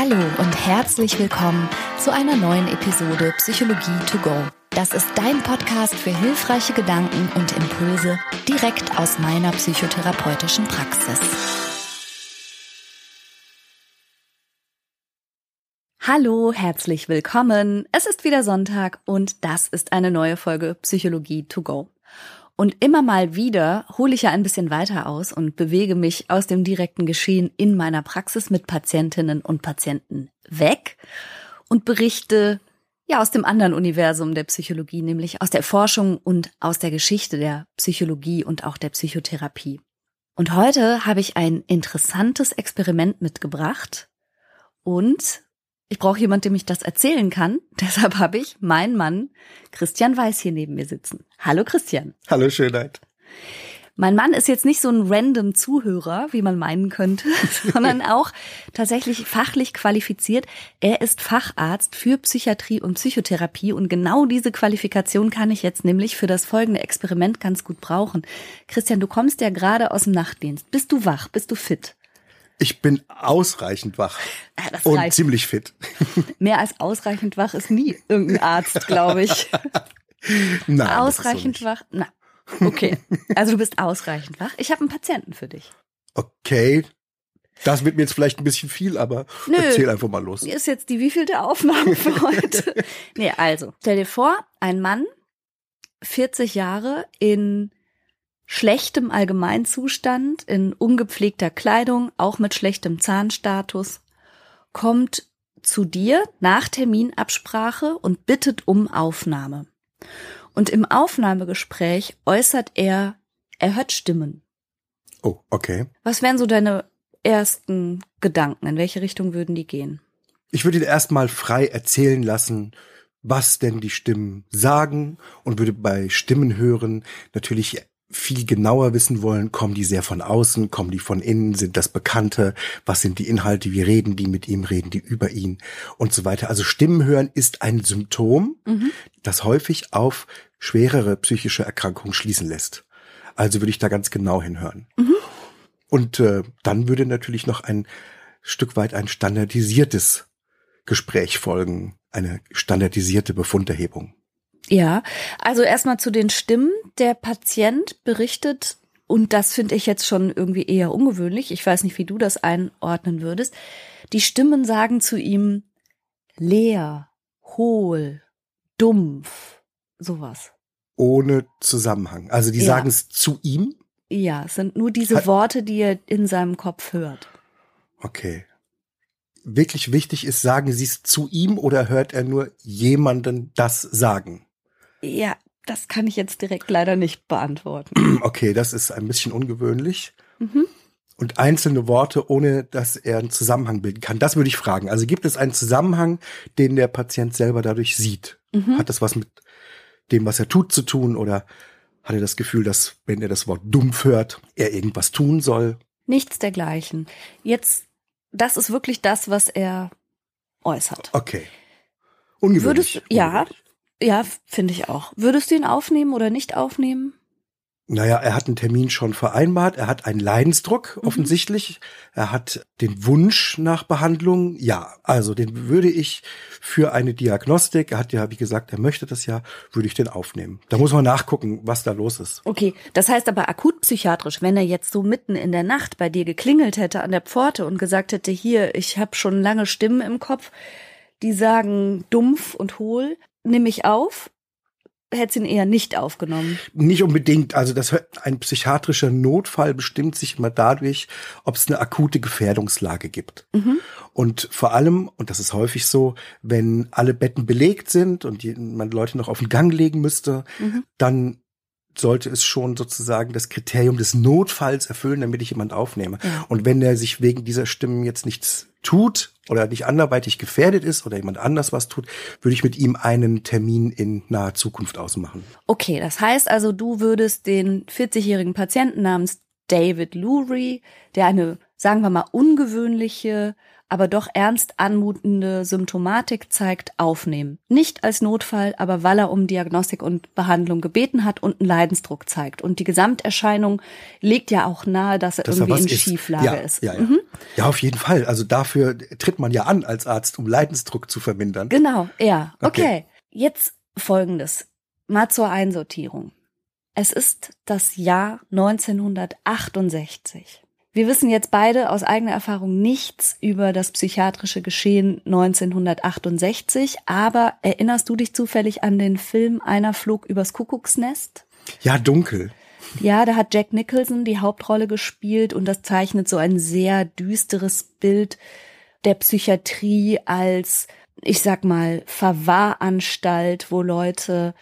Hallo und herzlich willkommen zu einer neuen Episode Psychologie to go. Das ist dein Podcast für hilfreiche Gedanken und Impulse direkt aus meiner psychotherapeutischen Praxis. Hallo, herzlich willkommen. Es ist wieder Sonntag und das ist eine neue Folge Psychologie to go. Und immer mal wieder hole ich ja ein bisschen weiter aus und bewege mich aus dem direkten Geschehen in meiner Praxis mit Patientinnen und Patienten weg und berichte ja aus dem anderen Universum der Psychologie, nämlich aus der Forschung und aus der Geschichte der Psychologie und auch der Psychotherapie. Und heute habe ich ein interessantes Experiment mitgebracht und ich brauche jemand, dem ich das erzählen kann. Deshalb habe ich meinen Mann Christian Weiß hier neben mir sitzen. Hallo Christian. Hallo Schönheit. Mein Mann ist jetzt nicht so ein random Zuhörer, wie man meinen könnte, sondern auch tatsächlich fachlich qualifiziert. Er ist Facharzt für Psychiatrie und Psychotherapie und genau diese Qualifikation kann ich jetzt nämlich für das folgende Experiment ganz gut brauchen. Christian, du kommst ja gerade aus dem Nachtdienst. Bist du wach? Bist du fit? Ich bin ausreichend wach ja, und reicht. ziemlich fit. Mehr als ausreichend wach ist nie irgendein Arzt, glaube ich. Nein, ausreichend so wach. Na, okay. Also du bist ausreichend wach. Ich habe einen Patienten für dich. Okay. Das wird mir jetzt vielleicht ein bisschen viel, aber Nö, erzähl einfach mal los. Ist jetzt die wievielte Aufnahme für heute? nee, also, stell dir vor, ein Mann, 40 Jahre in schlechtem Allgemeinzustand, in ungepflegter Kleidung, auch mit schlechtem Zahnstatus, kommt zu dir nach Terminabsprache und bittet um Aufnahme. Und im Aufnahmegespräch äußert er, er hört Stimmen. Oh, okay. Was wären so deine ersten Gedanken? In welche Richtung würden die gehen? Ich würde ihn erstmal frei erzählen lassen, was denn die Stimmen sagen und würde bei Stimmen hören natürlich viel genauer wissen wollen, kommen die sehr von außen, kommen die von innen, sind das Bekannte, was sind die Inhalte, wie reden die mit ihm, reden die über ihn und so weiter. Also Stimmen hören ist ein Symptom, mhm. das häufig auf schwerere psychische Erkrankungen schließen lässt. Also würde ich da ganz genau hinhören. Mhm. Und äh, dann würde natürlich noch ein Stück weit ein standardisiertes Gespräch folgen, eine standardisierte Befunderhebung. Ja, also erstmal zu den Stimmen. Der Patient berichtet, und das finde ich jetzt schon irgendwie eher ungewöhnlich, ich weiß nicht, wie du das einordnen würdest, die Stimmen sagen zu ihm leer, hohl, dumpf, sowas. Ohne Zusammenhang. Also die ja. sagen es zu ihm? Ja, es sind nur diese Worte, die er in seinem Kopf hört. Okay. Wirklich wichtig ist, sagen Sie es zu ihm oder hört er nur jemanden das sagen? Ja, das kann ich jetzt direkt leider nicht beantworten. Okay, das ist ein bisschen ungewöhnlich. Mhm. Und einzelne Worte, ohne dass er einen Zusammenhang bilden kann. Das würde ich fragen. Also gibt es einen Zusammenhang, den der Patient selber dadurch sieht? Mhm. Hat das was mit dem, was er tut, zu tun? Oder hat er das Gefühl, dass, wenn er das Wort dumpf hört, er irgendwas tun soll? Nichts dergleichen. Jetzt, das ist wirklich das, was er äußert. Okay. Ungewöhnlich. Würdest, ja, ja, finde ich auch. Würdest du ihn aufnehmen oder nicht aufnehmen? Naja, er hat einen Termin schon vereinbart, er hat einen Leidensdruck, mhm. offensichtlich. Er hat den Wunsch nach Behandlung. Ja, also den würde ich für eine Diagnostik, er hat ja, wie gesagt, er möchte das ja, würde ich den aufnehmen. Da muss man nachgucken, was da los ist. Okay, das heißt aber akut psychiatrisch, wenn er jetzt so mitten in der Nacht bei dir geklingelt hätte an der Pforte und gesagt hätte, hier, ich habe schon lange Stimmen im Kopf, die sagen dumpf und hohl, nehme ich auf, hätte ihn eher nicht aufgenommen. Nicht unbedingt. Also das ein psychiatrischer Notfall bestimmt sich immer dadurch, ob es eine akute Gefährdungslage gibt. Mhm. Und vor allem, und das ist häufig so, wenn alle Betten belegt sind und die, man Leute noch auf den Gang legen müsste, mhm. dann sollte es schon sozusagen das Kriterium des Notfalls erfüllen, damit ich jemand aufnehme. Ja. Und wenn er sich wegen dieser Stimmen jetzt nichts tut oder nicht anderweitig gefährdet ist oder jemand anders was tut, würde ich mit ihm einen Termin in naher Zukunft ausmachen. Okay, das heißt also, du würdest den 40-jährigen Patienten namens David Lurie, der eine, sagen wir mal, ungewöhnliche aber doch ernst anmutende Symptomatik zeigt, aufnehmen. Nicht als Notfall, aber weil er um Diagnostik und Behandlung gebeten hat und einen Leidensdruck zeigt. Und die Gesamterscheinung legt ja auch nahe, dass er Dass irgendwie was in. Schieflage ja, ist. Ja, ja. Mhm. ja, auf jeden Fall. Also dafür tritt man ja an als Arzt, um Leidensdruck zu vermindern. Genau, ja. Okay. Okay. Jetzt folgendes. Mal zur Einsortierung. Es ist das Jahr 1968. Wir wissen jetzt beide aus eigener Erfahrung nichts über das psychiatrische Geschehen 1968, aber erinnerst du dich zufällig an den Film Einer flog übers Kuckucksnest? Ja, dunkel. Ja, da hat Jack Nicholson die Hauptrolle gespielt und das zeichnet so ein sehr düsteres Bild der Psychiatrie als, ich sag mal, Verwahranstalt, wo Leute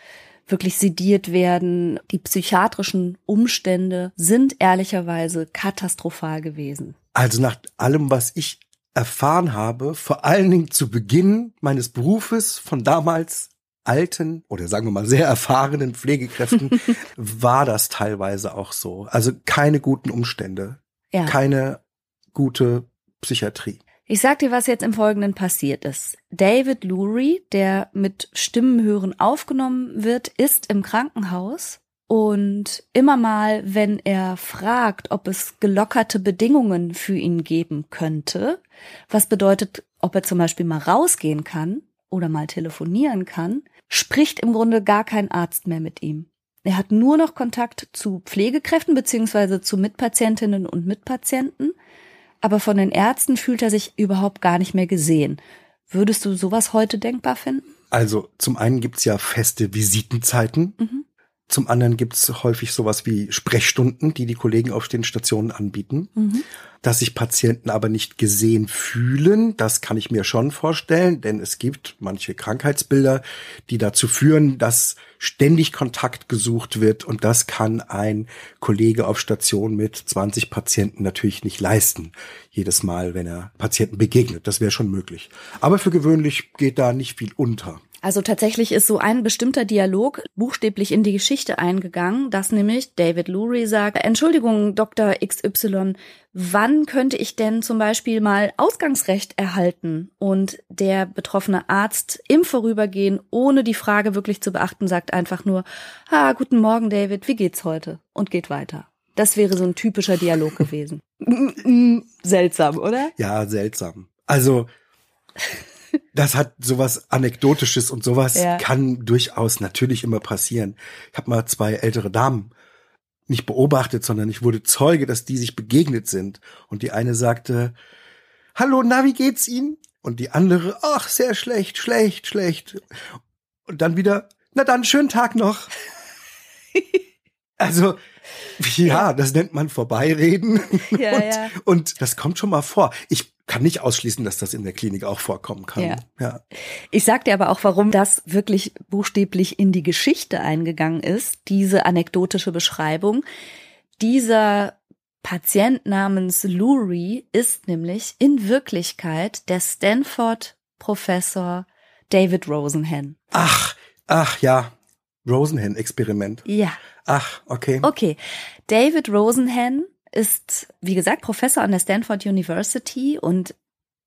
wirklich sediert werden. Die psychiatrischen Umstände sind ehrlicherweise katastrophal gewesen. Also nach allem, was ich erfahren habe, vor allen Dingen zu Beginn meines Berufes von damals alten oder sagen wir mal sehr erfahrenen Pflegekräften, war das teilweise auch so. Also keine guten Umstände, Ja. keine gute Psychiatrie. Ich sag dir, was jetzt im Folgenden passiert ist. David Lurie, der mit Stimmenhören aufgenommen wird, ist im Krankenhaus und immer mal, wenn er fragt, ob es gelockerte Bedingungen für ihn geben könnte, was bedeutet, ob er zum Beispiel mal rausgehen kann oder mal telefonieren kann, spricht im Grunde gar kein Arzt mehr mit ihm. Er hat nur noch Kontakt zu Pflegekräften beziehungsweise zu Mitpatientinnen und Mitpatienten aber von den Ärzten fühlt er sich überhaupt gar nicht mehr gesehen. Würdest du sowas heute denkbar finden? Also zum einen gibt's ja feste Visitenzeiten. Mhm. Zum anderen gibt's häufig sowas wie Sprechstunden, die die Kollegen auf den Stationen anbieten. Mhm. Dass sich Patienten aber nicht gesehen fühlen, das kann ich mir schon vorstellen, denn es gibt manche Krankheitsbilder, die dazu führen, dass ständig Kontakt gesucht wird und das kann ein Kollege auf Station mit 20 Patienten natürlich nicht leisten. Jedes Mal, wenn er Patienten begegnet, das wäre schon möglich. Aber für gewöhnlich geht da nicht viel unter. Also tatsächlich ist so ein bestimmter Dialog buchstäblich in die Geschichte eingegangen, dass nämlich David Lurie sagt, Entschuldigung, Dr. XY, wann könnte ich denn zum Beispiel mal Ausgangsrecht erhalten? Und der betroffene Arzt im Vorübergehen, ohne die Frage wirklich zu beachten, sagt einfach nur, ah, guten Morgen, David, wie geht's heute? Und geht weiter. Das wäre so ein typischer Dialog gewesen. Seltsam, oder? Ja, seltsam. Also, das hat sowas Anekdotisches und sowas Ja. kann durchaus natürlich immer passieren. Ich habe mal zwei ältere Damen nicht beobachtet, sondern ich wurde Zeuge, dass die sich begegnet sind. Und die eine sagte, Hallo, na, wie geht's Ihnen? Und die andere, ach, sehr schlecht, schlecht, schlecht. Und dann wieder, na dann, schönen Tag noch. Also, ja, das nennt man Vorbeireden. Ja, und, ja. und das kommt schon mal vor. Ich kann nicht ausschließen, dass das in der Klinik auch vorkommen kann. Ja. ja. Ich sag dir aber auch, warum das wirklich buchstäblich in die Geschichte eingegangen ist, diese anekdotische Beschreibung. Dieser Patient namens Lurie ist nämlich in Wirklichkeit der Stanford-Professor David Rosenhan. Ach, ach ja, Rosenhan-Experiment. Ja. Ach, okay. Okay. David Rosenhan ist, wie gesagt, Professor an der Stanford University und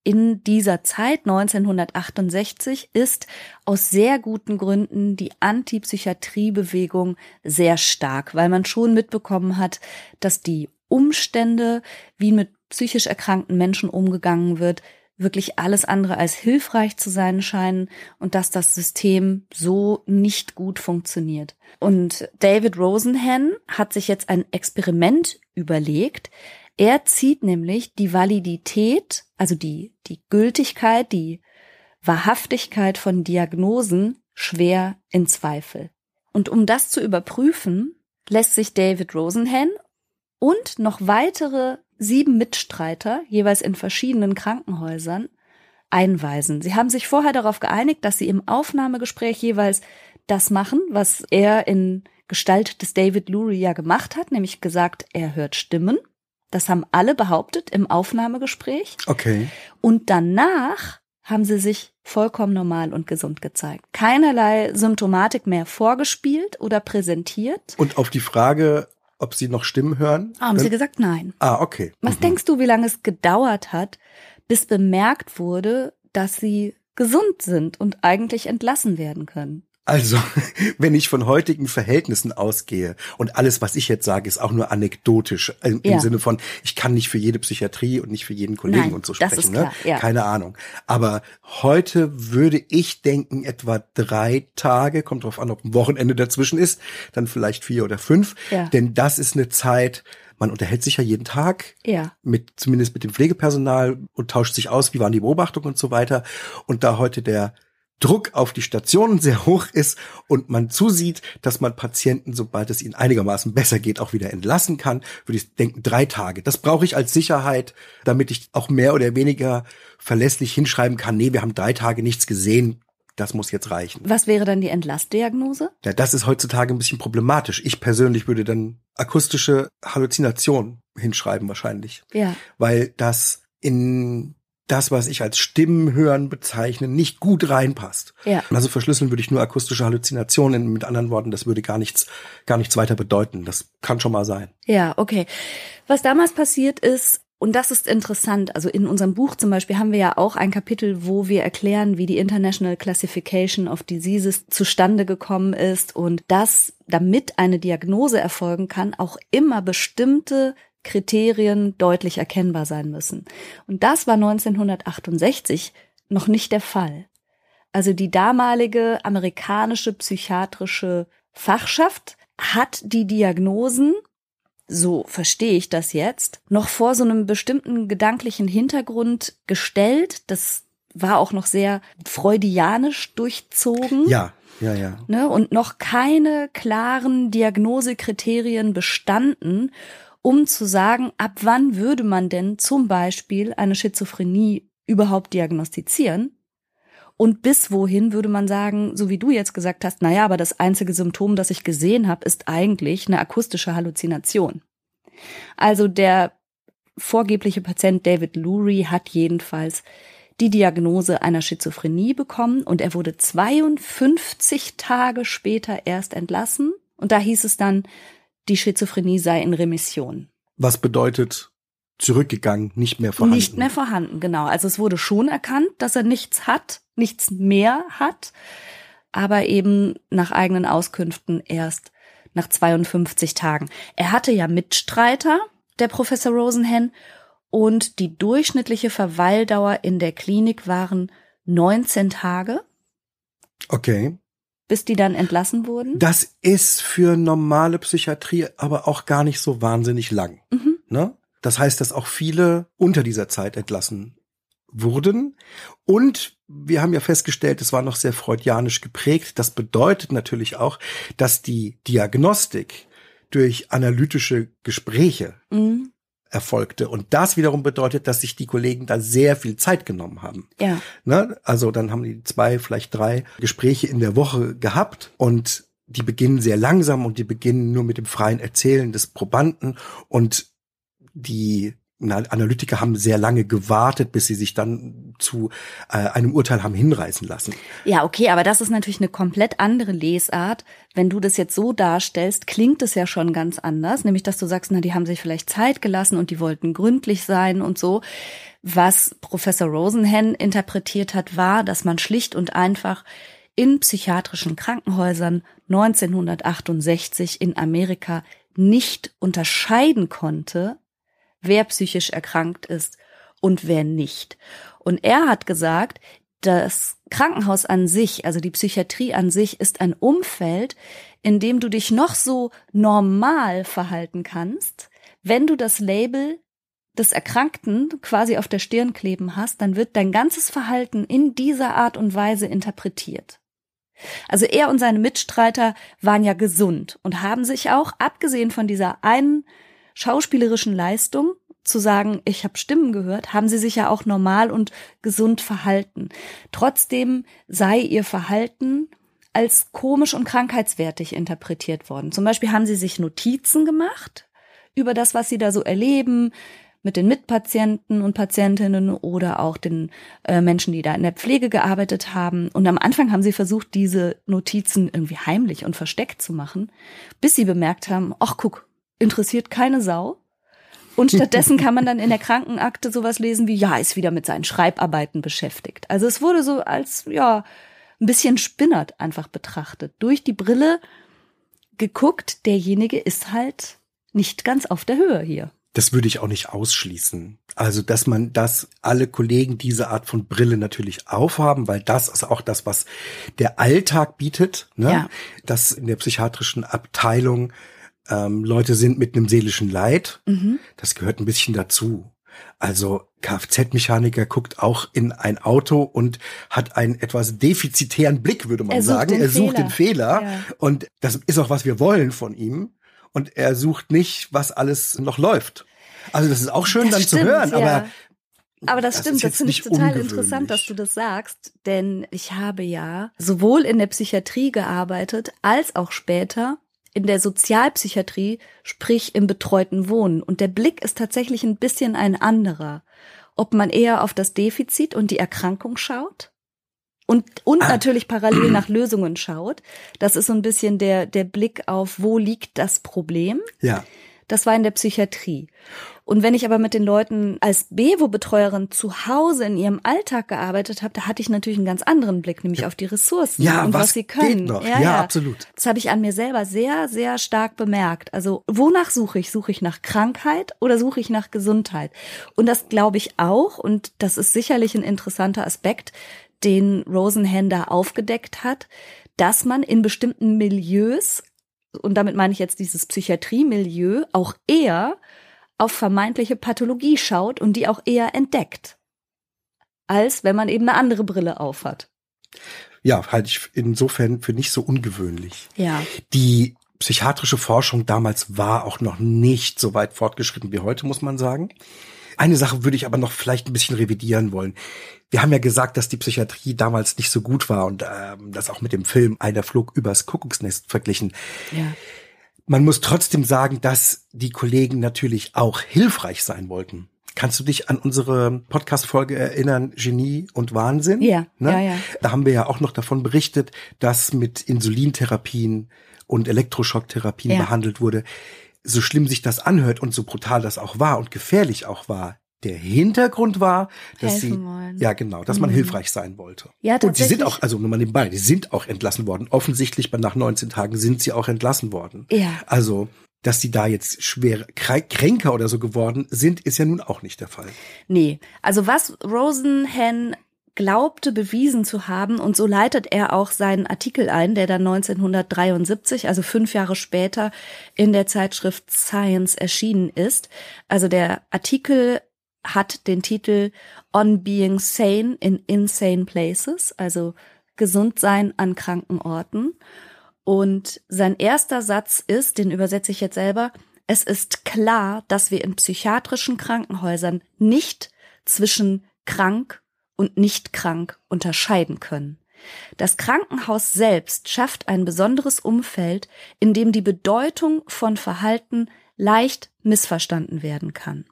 in dieser Zeit 1968 ist aus sehr guten Gründen die Antipsychiatriebewegung sehr stark, weil man schon mitbekommen hat, dass die Umstände, wie mit psychisch erkrankten Menschen umgegangen wird, wirklich alles andere als hilfreich zu sein scheinen und dass das System so nicht gut funktioniert. Und David Rosenhan hat sich jetzt ein Experiment überlegt. Er zieht nämlich die Validität, also die, die Gültigkeit, die Wahrhaftigkeit von Diagnosen schwer in Zweifel. Und um das zu überprüfen, lässt sich David Rosenhan und noch weitere sieben Mitstreiter, jeweils in verschiedenen Krankenhäusern, einweisen. Sie haben sich vorher darauf geeinigt, dass sie im Aufnahmegespräch jeweils das machen, was er in Gestalt des David Lurie ja gemacht hat, nämlich gesagt, er hört Stimmen. Das haben alle behauptet im Aufnahmegespräch. Okay. Und danach haben sie sich vollkommen normal und gesund gezeigt. Keinerlei Symptomatik mehr vorgespielt oder präsentiert. Und auf die Frage, ob Sie noch Stimmen hören? Haben dann- sie gesagt, nein. ah, okay. Was Mhm. denkst du, wie lange es gedauert hat, bis bemerkt wurde, dass sie gesund sind und eigentlich entlassen werden können. Also, wenn ich von heutigen Verhältnissen ausgehe und alles, was ich jetzt sage, ist auch nur anekdotisch im, ja. Sinne von, ich kann nicht für jede Psychiatrie und nicht für jeden Kollegen Nein, und so sprechen. Ne? Ja. Keine Ahnung. Aber heute würde ich denken, etwa drei Tage, kommt drauf an, ob ein Wochenende dazwischen ist, dann vielleicht vier oder fünf. Ja. Denn das ist eine Zeit, man unterhält sich ja jeden Tag ja. mit zumindest mit dem Pflegepersonal und tauscht sich aus, wie waren die Beobachtungen und so weiter. Und da heute der Druck auf die Stationen sehr hoch ist und man zusieht, dass man Patienten, sobald es ihnen einigermaßen besser geht, auch wieder entlassen kann, würde ich denken, drei Tage. Das brauche ich als Sicherheit, damit ich auch mehr oder weniger verlässlich hinschreiben kann, nee, wir haben drei Tage nichts gesehen, das muss jetzt reichen. Was wäre dann die Entlastdiagnose? Ja, das ist heutzutage ein bisschen problematisch. Ich persönlich würde dann akustische Halluzination hinschreiben wahrscheinlich. Ja. Weil das in das, was ich als Stimmen hören bezeichne, nicht gut reinpasst. Ja. Also verschlüsseln würde ich nur akustische Halluzinationen. Mit anderen Worten, das würde gar nichts, gar nichts weiter bedeuten. Das kann schon mal sein. Ja, okay. Was damals passiert ist, und das ist interessant. Also in unserem Buch zum Beispiel haben wir ja auch ein Kapitel, wo wir erklären, wie die International Classification of Diseases zustande gekommen ist und dass, damit eine Diagnose erfolgen kann, auch immer bestimmte Kriterien deutlich erkennbar sein müssen. Und das war 1968 noch nicht der Fall. Also die damalige amerikanische psychiatrische Fachschaft hat die Diagnosen, so verstehe ich das jetzt, noch vor so einem bestimmten gedanklichen Hintergrund gestellt. Das war auch noch sehr freudianisch durchzogen. Ja, ja, ja. Ne, und noch keine klaren Diagnosekriterien bestanden um zu sagen, ab wann würde man denn zum Beispiel eine Schizophrenie überhaupt diagnostizieren? Und bis wohin würde man sagen, so wie du jetzt gesagt hast, naja, aber das einzige Symptom, das ich gesehen habe, ist eigentlich eine akustische Halluzination. Also der vorgebliche Patient David Lurie hat jedenfalls die Diagnose einer Schizophrenie bekommen und er wurde 52 Tage später erst entlassen. Und da hieß es dann, die Schizophrenie sei in Remission. Was bedeutet zurückgegangen, nicht mehr vorhanden? Nicht mehr vorhanden, genau. Also es wurde schon erkannt, dass er nichts hat, nichts mehr hat, aber eben nach eigenen Auskünften erst nach 52 Tagen. Er hatte ja Mitstreiter, der Professor Rosenhen, und die durchschnittliche Verweildauer in der Klinik waren 19 Tage. Okay bis die dann entlassen wurden? Das ist für normale Psychiatrie aber auch gar nicht so wahnsinnig lang. Mhm. Ne? Das heißt, dass auch viele unter dieser Zeit entlassen wurden. Und wir haben ja festgestellt, es war noch sehr freudianisch geprägt. Das bedeutet natürlich auch, dass die Diagnostik durch analytische Gespräche mhm erfolgte. Und das wiederum bedeutet, dass sich die Kollegen da sehr viel Zeit genommen haben. Ja. Ne? Also dann haben die zwei, vielleicht drei Gespräche in der Woche gehabt und die beginnen sehr langsam und die beginnen nur mit dem freien Erzählen des Probanden und die Analytiker haben sehr lange gewartet, bis sie sich dann zu äh, einem Urteil haben hinreißen lassen. Ja, okay, aber das ist natürlich eine komplett andere Lesart. Wenn du das jetzt so darstellst, klingt es ja schon ganz anders, nämlich dass du sagst, na, die haben sich vielleicht Zeit gelassen und die wollten gründlich sein und so. Was Professor Rosenhen interpretiert hat, war, dass man schlicht und einfach in psychiatrischen Krankenhäusern 1968 in Amerika nicht unterscheiden konnte, wer psychisch erkrankt ist und wer nicht. Und er hat gesagt, das Krankenhaus an sich, also die Psychiatrie an sich, ist ein Umfeld, in dem du dich noch so normal verhalten kannst. Wenn du das Label des Erkrankten quasi auf der Stirn kleben hast, dann wird dein ganzes Verhalten in dieser Art und Weise interpretiert. Also er und seine Mitstreiter waren ja gesund und haben sich auch, abgesehen von dieser einen schauspielerischen Leistung, zu sagen, ich habe Stimmen gehört, haben sie sich ja auch normal und gesund verhalten. Trotzdem sei ihr Verhalten als komisch und krankheitswertig interpretiert worden. Zum Beispiel haben sie sich Notizen gemacht über das, was sie da so erleben, mit den Mitpatienten und Patientinnen oder auch den äh, Menschen, die da in der Pflege gearbeitet haben. Und am Anfang haben sie versucht, diese Notizen irgendwie heimlich und versteckt zu machen, bis sie bemerkt haben, ach guck, interessiert keine Sau. Und stattdessen kann man dann in der Krankenakte sowas lesen wie, ja, ist wieder mit seinen Schreibarbeiten beschäftigt. Also es wurde so als, ja, ein bisschen spinnert einfach betrachtet. Durch die Brille geguckt, derjenige ist halt nicht ganz auf der Höhe hier. Das würde ich auch nicht ausschließen. Also, dass man, dass alle Kollegen diese Art von Brille natürlich aufhaben, weil das ist auch das, was der Alltag bietet, ne? Ja. Dass in der psychiatrischen Abteilung ähm, Leute sind mit einem seelischen Leid. Mhm. Das gehört ein bisschen dazu. Also Kfz-Mechaniker guckt auch in ein Auto und hat einen etwas defizitären Blick, würde man Er sucht sagen. er sucht Fehler. den Fehler. Ja. Und das ist auch, was wir wollen von ihm. Und er sucht nicht, was alles noch läuft. Also das ist auch schön Das dann stimmt, zu hören, ja. aber Aber das, Das stimmt, das finde ich total interessant, dass du das sagst, denn ich habe ja sowohl in der Psychiatrie gearbeitet als auch später in der Sozialpsychiatrie, sprich im betreuten Wohnen. Und der Blick ist tatsächlich ein bisschen ein anderer. Ob man eher auf das Defizit und die Erkrankung schaut und, und Ah. natürlich parallel nach Lösungen schaut. Das ist so ein bisschen der, der Blick auf, wo liegt das Problem. ja. Das war in der Psychiatrie. Und wenn ich aber mit den Leuten als Bewo-Betreuerin zu Hause in ihrem Alltag gearbeitet habe, da hatte ich natürlich einen ganz anderen Blick, nämlich auf die Ressourcen Ja, und was, was sie können. geht noch? Ja, absolut. Das habe ich an mir selber sehr, sehr stark bemerkt. Also wonach suche ich? Suche ich nach Krankheit oder suche ich nach Gesundheit? Und das glaube ich auch. Und das ist sicherlich ein interessanter Aspekt, den Rosenhan da aufgedeckt hat, dass man in bestimmten Milieus und damit meine ich jetzt dieses Psychiatrie-Milieu, auch eher auf vermeintliche Pathologie schaut und die auch eher entdeckt, als wenn man eben eine andere Brille aufhat. Ja, halte ich insofern für nicht so ungewöhnlich. Ja. Die psychiatrische Forschung damals war auch noch nicht so weit fortgeschritten wie heute, muss man sagen. Eine Sache würde ich aber noch vielleicht ein bisschen revidieren wollen. Wir haben ja gesagt, dass die Psychiatrie damals nicht so gut war und ähm, das auch mit dem Film Einer flog übers Kuckucksnest verglichen. Ja. Man muss trotzdem sagen, dass die Kollegen natürlich auch hilfreich sein wollten. Kannst du dich an unsere Podcast-Folge erinnern, Genie und Wahnsinn? Ja, ne? ja, ja. Da haben wir ja auch noch davon berichtet, dass mit Insulintherapien und Elektroschocktherapien Ja. behandelt wurde. So schlimm sich das anhört und so brutal das auch war und gefährlich auch war. Der Hintergrund war, dass Helfen sie, wollen. ja genau, dass man Mhm. hilfreich sein wollte. Ja, und die sind auch, also nur mal nebenbei, die sind auch entlassen worden. Offensichtlich nach 19 Tagen sind sie auch entlassen worden. Ja. Also, dass sie da jetzt schwer krä- kränker oder so geworden sind, ist ja nun auch nicht der Fall. Nee, also was Rosenhan glaubte bewiesen zu haben und so leitet er auch seinen Artikel ein, der dann 1973, also fünf Jahre später in der Zeitschrift Science erschienen ist. Also der Artikel hat den Titel On Being Sane in Insane Places, also gesund sein an kranken Orten. Und sein erster Satz ist, den übersetze ich jetzt selber, es ist klar, dass wir in psychiatrischen Krankenhäusern nicht zwischen krank und nicht krank unterscheiden können. Das Krankenhaus selbst schafft ein besonderes Umfeld, in dem die Bedeutung von Verhalten leicht missverstanden werden kann.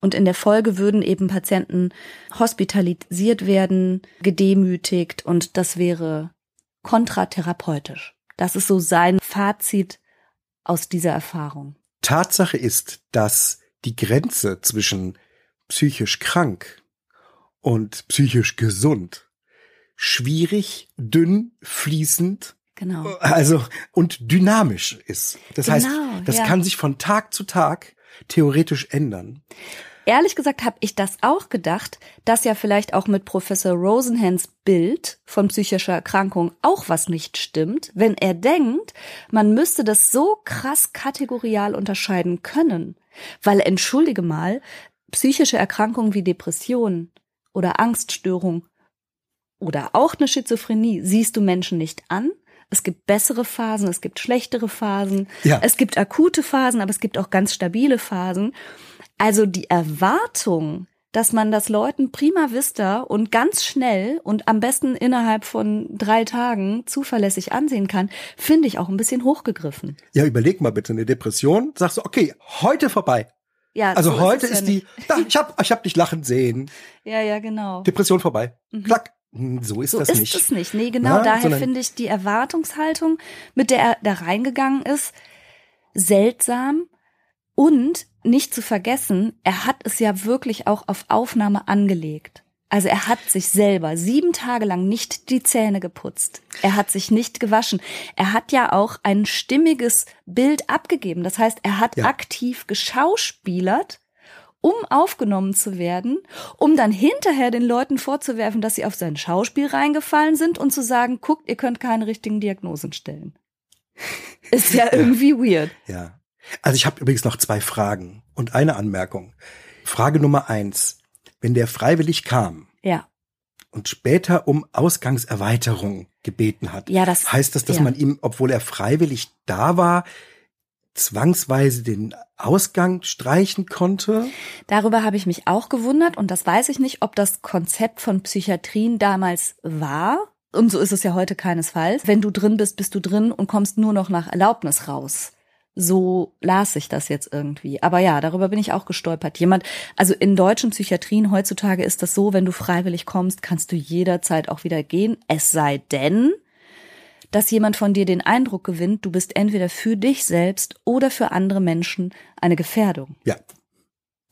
Und in der Folge würden eben Patienten hospitalisiert werden, gedemütigt und das wäre kontratherapeutisch. Das ist so sein Fazit aus dieser Erfahrung. Tatsache ist, dass die Grenze zwischen psychisch krank und psychisch gesund schwierig, dünn, fließend, Genau. also und dynamisch ist. Das heißt, Genau, das ja. kann sich von Tag zu Tag theoretisch ändern. Ehrlich gesagt habe ich das auch gedacht, dass ja vielleicht auch mit Professor Rosenhans Bild von psychischer Erkrankung auch was nicht stimmt, wenn er denkt, man müsste das so krass kategorial unterscheiden können. Weil, entschuldige mal, psychische Erkrankungen wie Depression oder Angststörung oder auch eine Schizophrenie siehst du Menschen nicht an. Es gibt bessere Phasen, es gibt schlechtere Phasen, Ja. es gibt akute Phasen, aber es gibt auch ganz stabile Phasen. Also die Erwartung, dass man das Leuten prima vista und ganz schnell und am besten innerhalb von drei Tagen zuverlässig ansehen kann, finde ich auch ein bisschen hochgegriffen. Ja, überleg mal bitte, eine Depression, sagst du, okay, heute vorbei. Ja, Also so heute ja ist, die, nicht. da, ich hab, ich hab dich lachen sehen. Ja, ja, genau. Depression vorbei. Klack. Hm, So ist So das ist nicht. es nicht. Nee, genau. Ja, daher finde ich die Erwartungshaltung, mit der er da reingegangen ist, seltsam und nicht zu vergessen, er hat es ja wirklich auch auf Aufnahme angelegt. Also er hat sich selber sieben Tage lang nicht die Zähne geputzt. Er hat sich nicht gewaschen. Er hat ja auch ein stimmiges Bild abgegeben. Das heißt, er hat ja. aktiv geschauspielert, um aufgenommen zu werden, um dann hinterher den Leuten vorzuwerfen, dass sie auf sein Schauspiel reingefallen sind und zu sagen, guckt, ihr könnt keine richtigen Diagnosen stellen. Ist ja irgendwie weird. Ja. Also ich habe übrigens noch zwei Fragen und eine Anmerkung. Frage Nummer eins. Wenn der freiwillig kam. Ja. Und später um Ausgangserweiterung gebeten hat. Ja, das heißt das, dass ja. man ihm, obwohl er freiwillig da war, zwangsweise den Ausgang streichen konnte? Darüber habe ich mich auch gewundert und das weiß ich nicht, ob das Konzept von Psychiatrien damals war. Und so ist es ja heute keinesfalls. Wenn du drin bist, bist du drin und kommst nur noch nach Erlaubnis raus. So las ich das jetzt irgendwie. Aber ja, darüber bin ich auch gestolpert. Jemand, also in deutschen Psychiatrien heutzutage ist das so, wenn du freiwillig kommst, kannst du jederzeit auch wieder gehen. Es sei denn, dass jemand von dir den Eindruck gewinnt, du bist entweder für dich selbst oder für andere Menschen eine Gefährdung. Ja.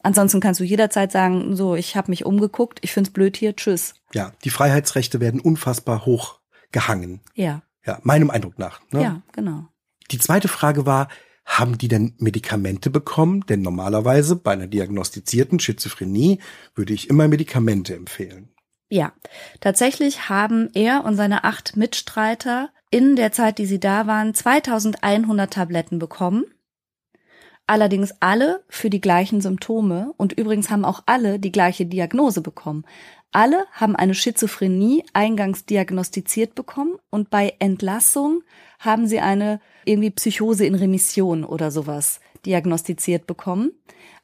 Ansonsten kannst du jederzeit sagen, so, ich habe mich umgeguckt, ich find's blöd hier, tschüss. Ja, die Freiheitsrechte werden unfassbar hoch gehangen. Ja. Ja, meinem Eindruck nach. Ne? Ja, genau. Die zweite Frage war, haben die denn Medikamente bekommen? Denn normalerweise bei einer diagnostizierten Schizophrenie würde ich immer Medikamente empfehlen. Ja, tatsächlich haben er und seine acht Mitstreiter in der Zeit, die sie da waren, 2100 Tabletten bekommen. Allerdings alle für die gleichen Symptome und übrigens haben auch alle die gleiche Diagnose bekommen. Alle haben eine Schizophrenie eingangs diagnostiziert bekommen und bei Entlassung haben sie eine irgendwie Psychose in Remission oder sowas diagnostiziert bekommen.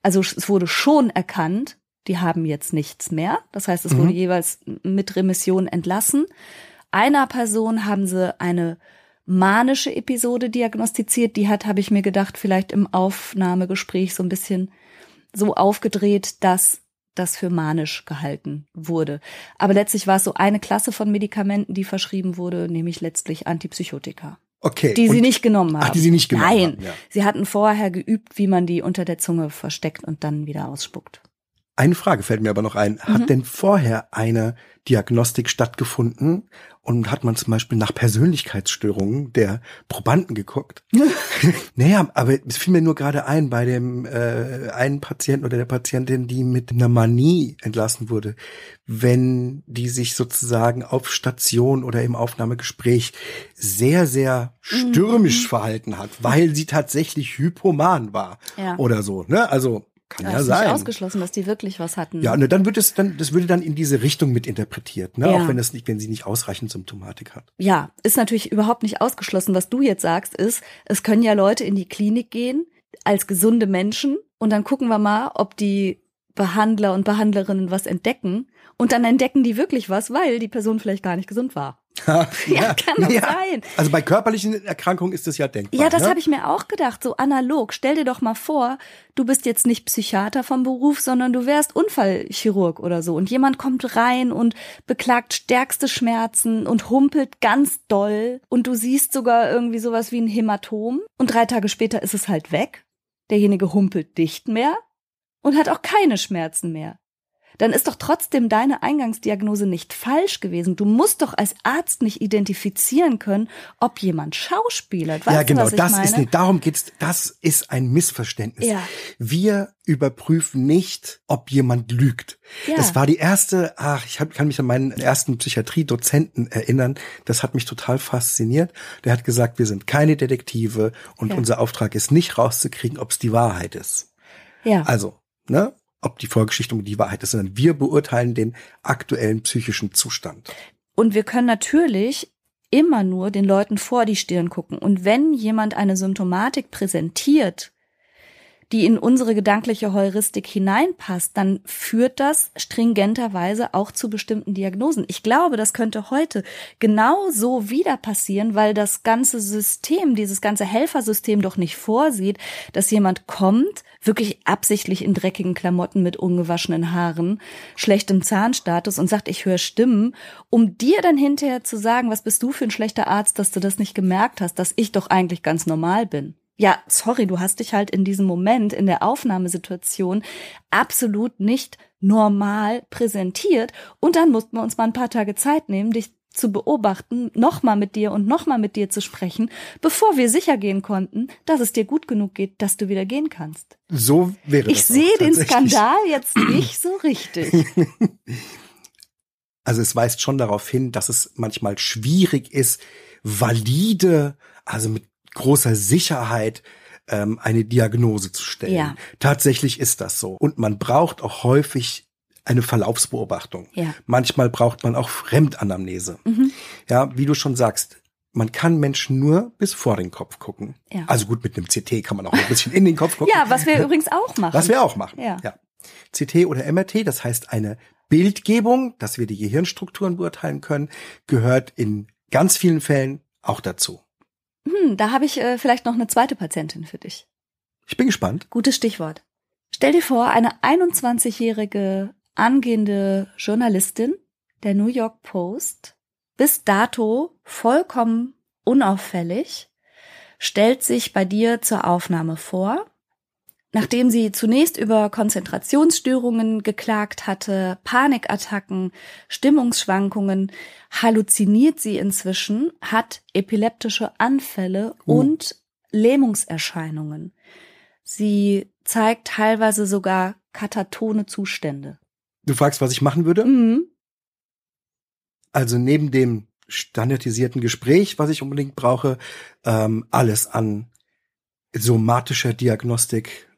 Also es wurde schon erkannt, die haben jetzt nichts mehr. Das heißt, es mhm. wurde jeweils mit Remission entlassen. Einer Person haben sie eine manische Episode diagnostiziert. Die hat, habe ich mir gedacht, vielleicht im Aufnahmegespräch so ein bisschen so aufgedreht, dass das für manisch gehalten wurde. Aber letztlich war es so eine Klasse von Medikamenten, die verschrieben wurde, nämlich letztlich Antipsychotika. Okay. Die sie nicht genommen haben. Ach, die sie nicht genommen Nein. haben. Nein. Ja. Sie hatten vorher geübt, wie man die unter der Zunge versteckt und dann wieder ausspuckt. Eine Frage fällt mir aber noch ein. Hat mhm. denn vorher eine Diagnostik stattgefunden und hat man zum Beispiel nach Persönlichkeitsstörungen der Probanden geguckt? naja, aber es fiel mir nur gerade ein bei dem äh, einen Patienten oder der Patientin, die mit einer Manie entlassen wurde, wenn die sich sozusagen auf Station oder im Aufnahmegespräch sehr, sehr stürmisch mhm. verhalten hat, weil sie tatsächlich hypoman war ja. oder so. Ne? Also kann das ja ist sein. Nicht ausgeschlossen, dass die wirklich was hatten. Ja, ne, dann wird es dann, das würde dann in diese Richtung mit interpretiert, ne? Ja. Auch wenn das nicht, wenn sie nicht ausreichend Symptomatik hat. Ja, ist natürlich überhaupt nicht ausgeschlossen. Was du jetzt sagst, ist, es können ja Leute in die Klinik gehen als gesunde Menschen und dann gucken wir mal, ob die Behandler und Behandlerinnen was entdecken und dann entdecken die wirklich was, weil die Person vielleicht gar nicht gesund war. Ja, ja, kann doch ja. sein. Also bei körperlichen Erkrankungen ist das ja denkbar. Ja, das ne? habe ich mir auch gedacht, so analog. Stell dir doch mal vor, du bist jetzt nicht Psychiater vom Beruf, sondern du wärst Unfallchirurg oder so. Und jemand kommt rein und beklagt stärkste Schmerzen und humpelt ganz doll. Und du siehst sogar irgendwie sowas wie ein Hämatom. Und drei Tage später ist es halt weg. Derjenige humpelt dicht mehr und hat auch keine Schmerzen mehr dann ist doch trotzdem deine Eingangsdiagnose nicht falsch gewesen. Du musst doch als Arzt nicht identifizieren können, ob jemand schauspielert. Weißt ja, genau, du, das meine? ist nicht, darum geht's, das ist ein Missverständnis. Ja. Wir überprüfen nicht, ob jemand lügt. Ja. Das war die erste, ach, ich hab, kann mich an meinen ersten Psychiatrie-Dozenten erinnern, das hat mich total fasziniert. Der hat gesagt, wir sind keine Detektive und ja. unser Auftrag ist nicht rauszukriegen, ob es die Wahrheit ist. Ja. Also, ne? Ob die Vorgeschichte um die Wahrheit ist, sondern wir beurteilen den aktuellen psychischen Zustand. Und wir können natürlich immer nur den Leuten vor die Stirn gucken. Und wenn jemand eine Symptomatik präsentiert, die in unsere gedankliche Heuristik hineinpasst, dann führt das stringenterweise auch zu bestimmten Diagnosen. Ich glaube, das könnte heute genau so wieder passieren, weil das ganze System, dieses ganze Helfersystem doch nicht vorsieht, dass jemand kommt, wirklich absichtlich in dreckigen Klamotten mit ungewaschenen Haaren, schlechtem Zahnstatus und sagt, ich höre Stimmen, um dir dann hinterher zu sagen, was bist du für ein schlechter Arzt, dass du das nicht gemerkt hast, dass ich doch eigentlich ganz normal bin. Ja, sorry, du hast dich halt in diesem Moment, in der Aufnahmesituation absolut nicht normal präsentiert. Und dann mussten wir uns mal ein paar Tage Zeit nehmen, dich zu beobachten, nochmal mit dir und nochmal mit dir zu sprechen, bevor wir sicher gehen konnten, dass es dir gut genug geht, dass du wieder gehen kannst. So wäre Ich sehe den. Skandal jetzt nicht so richtig. Also es weist schon darauf hin, dass es manchmal schwierig ist, valide, also mit großer Sicherheit ähm, eine Diagnose zu stellen. Ja. Tatsächlich ist das so. Und man braucht auch häufig eine Verlaufsbeobachtung. Ja. Manchmal braucht man auch Fremdanamnese. Mhm. Ja, wie du schon sagst, man kann Menschen nur bis vor den Kopf gucken. Ja. Also gut, mit einem CT kann man auch ein bisschen in den Kopf gucken. Ja, was wir übrigens auch machen. Was wir auch machen. Ja. CT oder MRT, das heißt eine Bildgebung, dass wir die Gehirnstrukturen beurteilen können, gehört in ganz vielen Fällen auch dazu. Hm, da habe ich äh, vielleicht noch eine zweite Patientin für dich. Ich bin gespannt. Gutes Stichwort. Stell dir vor, eine 21-jährige angehende Journalistin der New York Post, bis dato vollkommen unauffällig, stellt sich bei dir zur Aufnahme vor. Nachdem sie zunächst über Konzentrationsstörungen geklagt hatte, Panikattacken, Stimmungsschwankungen, halluziniert sie inzwischen, hat epileptische Anfälle Uh. und Lähmungserscheinungen. Sie zeigt teilweise sogar katatone Zustände. Du fragst, was ich machen würde? Mhm. Also neben dem standardisierten Gespräch, was ich unbedingt brauche, ähm, alles an somatischer Diagnostik.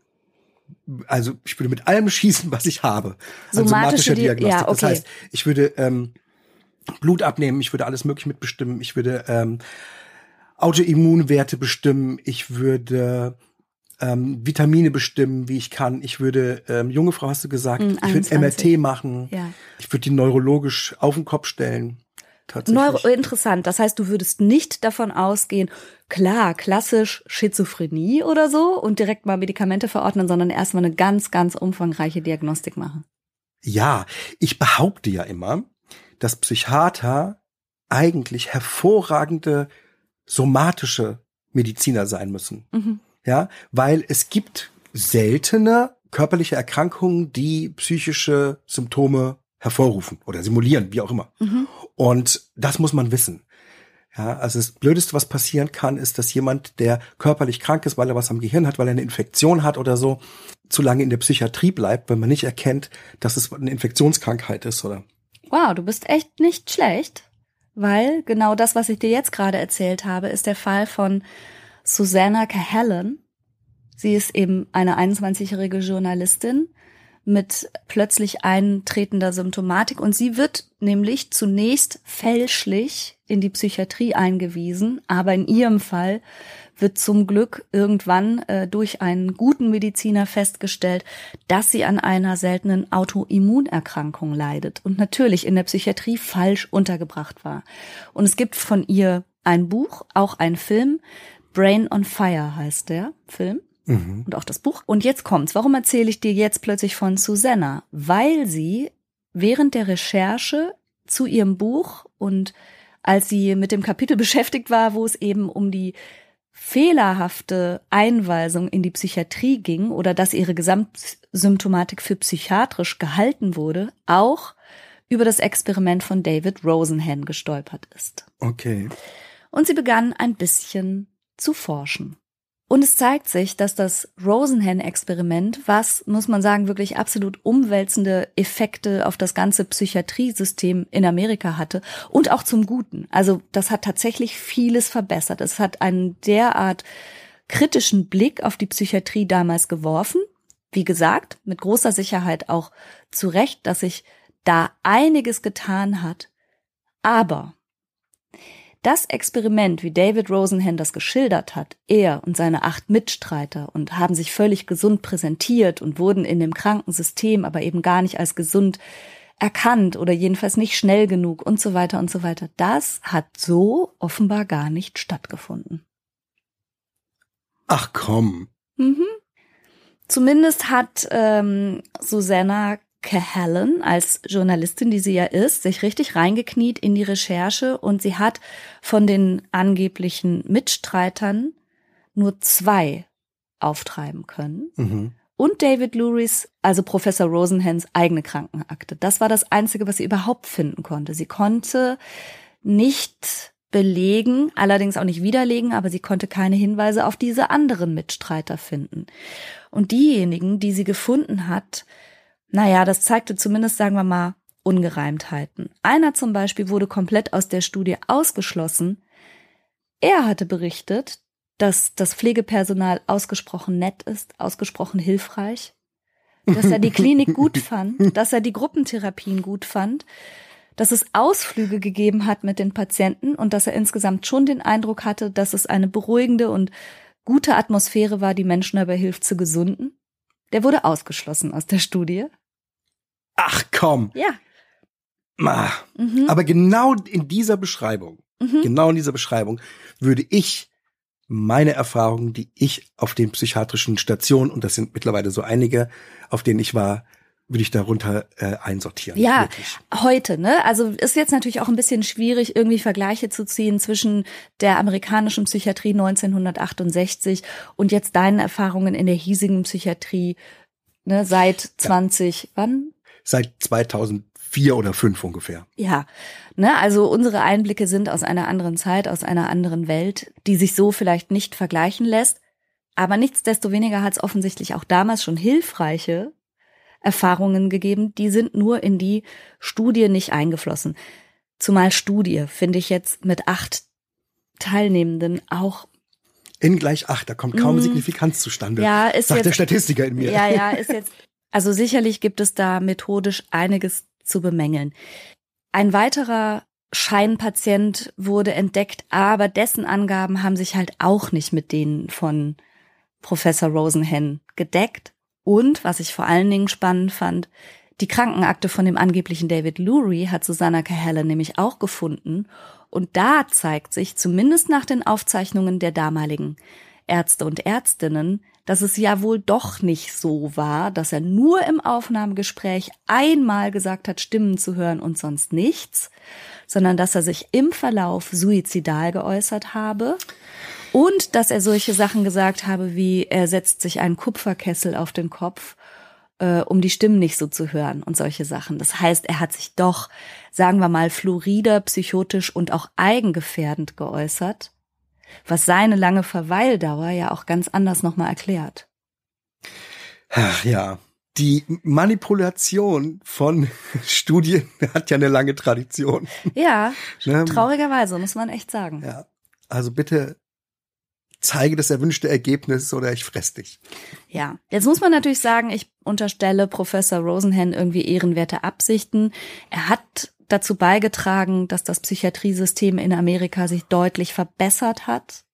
Also ich würde mit allem schießen, was ich habe. An Somatische Di- ja, Das okay. heißt, ich würde ähm, Blut abnehmen, ich würde alles mögliche mitbestimmen, ich würde ähm, Autoimmunwerte bestimmen, ich würde ähm, Vitamine bestimmen, wie ich kann. Ich würde, ähm, junge Frau hast du gesagt, Mm, ich würde 21. MRT machen. Ja. Ich würde die neurologisch auf den Kopf stellen. Neuro interessant. Das heißt, du würdest nicht davon ausgehen, klar, klassisch Schizophrenie oder so und direkt mal Medikamente verordnen, sondern erstmal eine ganz, ganz umfangreiche Diagnostik machen. Ja, ich behaupte ja immer, dass Psychiater eigentlich hervorragende somatische Mediziner sein müssen. Mhm. Ja, weil es gibt seltene körperliche Erkrankungen, die psychische Symptome hervorrufen oder simulieren, wie auch immer. Mhm. Und das muss man wissen. Ja, also das Blödeste, was passieren kann, ist, dass jemand, der körperlich krank ist, weil er was am Gehirn hat, weil er eine Infektion hat oder so, zu lange in der Psychiatrie bleibt, wenn man nicht erkennt, dass es eine Infektionskrankheit ist oder. Wow, du bist echt nicht schlecht, weil genau das, was ich dir jetzt gerade erzählt habe, ist der Fall von Susanna Cahallen. Sie ist eben eine 21-jährige Journalistin mit plötzlich eintretender Symptomatik. Und sie wird nämlich zunächst fälschlich in die Psychiatrie eingewiesen, aber in ihrem Fall wird zum Glück irgendwann äh, durch einen guten Mediziner festgestellt, dass sie an einer seltenen Autoimmunerkrankung leidet und natürlich in der Psychiatrie falsch untergebracht war. Und es gibt von ihr ein Buch, auch ein Film, Brain on Fire heißt der Film Mhm. und auch das Buch. Und jetzt kommt's. Warum erzähle ich dir jetzt plötzlich von Susanna? Weil sie während der Recherche zu ihrem Buch und als sie mit dem Kapitel beschäftigt war, wo es eben um die fehlerhafte Einweisung in die Psychiatrie ging oder dass ihre Gesamtsymptomatik für psychiatrisch gehalten wurde, auch über das Experiment von David Rosenhan gestolpert ist Okay. und sie begann ein bisschen zu forschen. Und es zeigt sich, dass das Rosenhan-Experiment, was, muss man sagen, wirklich absolut umwälzende Effekte auf das ganze Psychiatriesystem in Amerika hatte und auch zum Guten. Also das hat tatsächlich vieles verbessert. Es hat einen derart kritischen Blick auf die Psychiatrie damals geworfen. Wie gesagt, mit großer Sicherheit auch zu Recht, dass sich da einiges getan hat. Aber das Experiment, wie David Rosenhan das geschildert hat, er und seine acht Mitstreiter und haben sich völlig gesund präsentiert und wurden in dem Krankensystem aber eben gar nicht als gesund erkannt oder jedenfalls nicht schnell genug und so weiter und so weiter. Das hat so offenbar gar nicht stattgefunden. Ach komm. Mhm. Zumindest hat ähm, Susanna Cahallen als Journalistin, die sie ja ist, sich richtig reingekniet in die Recherche und sie hat von den angeblichen Mitstreitern nur zwei auftreiben können. Mhm. Und David Lurys, also Professor Rosenhans eigene Krankenakte. Das war das Einzige, was sie überhaupt finden konnte. Sie konnte nicht belegen, allerdings auch nicht widerlegen, aber sie konnte keine Hinweise auf diese anderen Mitstreiter finden. Und diejenigen, die sie gefunden hat, naja, das zeigte zumindest, sagen wir mal, Ungereimtheiten. Einer zum Beispiel wurde komplett aus der Studie ausgeschlossen. Er hatte berichtet, dass das Pflegepersonal ausgesprochen nett ist, ausgesprochen hilfreich, dass er die Klinik gut fand, dass er die Gruppentherapien gut fand, dass es Ausflüge gegeben hat mit den Patienten und dass er insgesamt schon den Eindruck hatte, dass es eine beruhigende und gute Atmosphäre war, die Menschen dabei hilft zu gesunden. Der wurde ausgeschlossen aus der Studie. Ach komm. Ja. Ah. Mhm. Aber genau in dieser Beschreibung, Mhm. genau in dieser Beschreibung würde ich meine Erfahrungen, die ich auf den psychiatrischen Stationen, und das sind mittlerweile so einige, auf denen ich war, würde ich darunter äh, einsortieren. Ja, Wirklich. heute, ne? Also ist jetzt natürlich auch ein bisschen schwierig, irgendwie Vergleiche zu ziehen zwischen der amerikanischen Psychiatrie 1968 und jetzt deinen Erfahrungen in der hiesigen Psychiatrie, ne, seit 20, wann? Seit 2004 oder 5 ungefähr. Ja, ne, also unsere Einblicke sind aus einer anderen Zeit, aus einer anderen Welt, die sich so vielleicht nicht vergleichen lässt. Aber nichtsdestoweniger hat es offensichtlich auch damals schon hilfreiche Erfahrungen gegeben, die sind nur in die Studie nicht eingeflossen. Zumal Studie finde ich jetzt mit acht Teilnehmenden auch, In gleich 8, da kommt kaum Mhm. Signifikanz zustande. ja, ist sagt der jetzt, Statistiker in mir. ja, ja, ist jetzt, also sicherlich gibt es da methodisch einiges zu bemängeln. Ein weiterer Scheinpatient wurde entdeckt, aber dessen Angaben haben sich halt auch nicht mit denen von Professor Rosenhen gedeckt. Und, was ich vor allen Dingen spannend fand, die Krankenakte von dem angeblichen David Lurie hat Susanna Cahalan nämlich auch gefunden. Und da zeigt sich, zumindest nach den Aufzeichnungen der damaligen Ärzte und Ärztinnen, dass es ja wohl doch nicht so war, dass er nur im Aufnahmegespräch einmal gesagt hat, Stimmen zu hören und sonst nichts, sondern dass er sich im Verlauf suizidal geäußert habe und dass er solche Sachen gesagt habe, wie er setzt sich einen Kupferkessel auf den Kopf, äh, um die Stimmen nicht so zu hören und solche Sachen. Das heißt, er hat sich doch, sagen wir mal, florider, psychotisch und auch eigengefährdend geäußert, was seine lange Verweildauer ja auch ganz anders nochmal erklärt. Ach ja. Die Manipulation von Studien hat ja eine lange Tradition. Ja, Ne? traurigerweise, muss man echt sagen. Ja. Also bitte zeige das erwünschte Ergebnis oder ich fress dich. Ja, jetzt muss man natürlich sagen, ich unterstelle Professor Rosenhan irgendwie ehrenwerte Absichten. Er hat dazu beigetragen, dass das Psychiatriesystem in Amerika sich deutlich verbessert hat.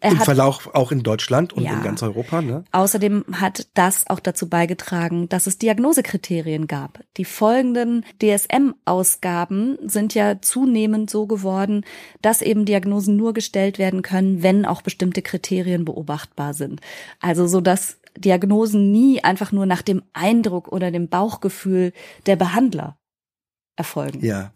Er Im hat Verlauf auch in Deutschland und Ja. in ganz Europa, ne? Außerdem hat das auch dazu beigetragen, dass es Diagnosekriterien gab. Die folgenden DSM-Ausgaben sind ja zunehmend so geworden, dass eben Diagnosen nur gestellt werden können, wenn auch bestimmte Kriterien beobachtbar sind. Also so, dass Diagnosen nie einfach nur nach dem Eindruck oder dem Bauchgefühl der Behandler erfolgen. Ja.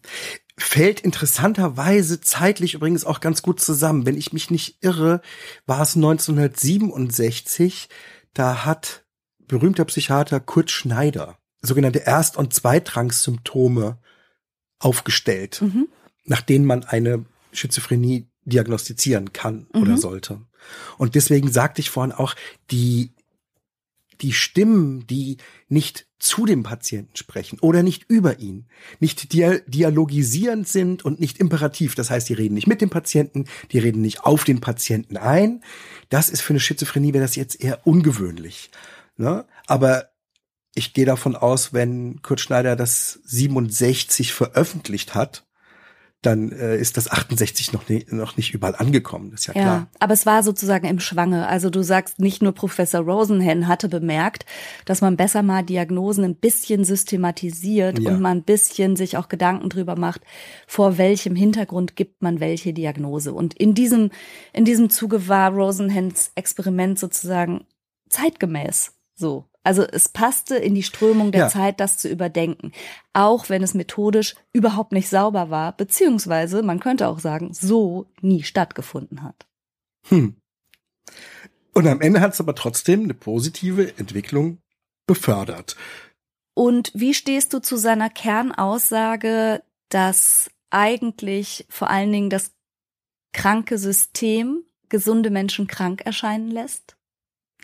Fällt interessanterweise zeitlich übrigens auch ganz gut zusammen. Wenn ich mich nicht irre, war es 1967, da hat berühmter Psychiater Kurt Schneider sogenannte Erst- und Zweitrangssymptome aufgestellt, Mhm. nach denen man eine Schizophrenie diagnostizieren kann Mhm. oder sollte. Und deswegen sagte ich vorhin auch, die die Stimmen, die nicht zu dem Patienten sprechen oder nicht über ihn, nicht dia dialogisierend sind und nicht imperativ. Das heißt, die reden nicht mit dem Patienten, die reden nicht auf den Patienten ein. Das ist für eine Schizophrenie wäre das jetzt eher ungewöhnlich. Ne? Aber ich gehe davon aus, wenn Kurt Schneider das 67 veröffentlicht hat, dann äh, ist das 68 noch, nie, noch nicht überall angekommen. Das ist ja, Ja, klar. aber es war sozusagen im Schwange. Also du sagst, nicht nur Professor Rosenhan hatte bemerkt, dass man besser mal Diagnosen ein bisschen systematisiert Ja. und mal ein bisschen sich auch Gedanken drüber macht, vor welchem Hintergrund gibt man welche Diagnose. Und in diesem, in diesem Zuge war Rosenhans Experiment sozusagen zeitgemäß. So. Also es passte in die Strömung der Ja. Zeit, das zu überdenken. Auch wenn es methodisch überhaupt nicht sauber war, beziehungsweise man könnte auch sagen, so nie stattgefunden hat. Hm. Und am Ende hat es aber trotzdem eine positive Entwicklung befördert. Und wie stehst du zu seiner Kernaussage, dass eigentlich vor allen Dingen das kranke System gesunde Menschen krank erscheinen lässt?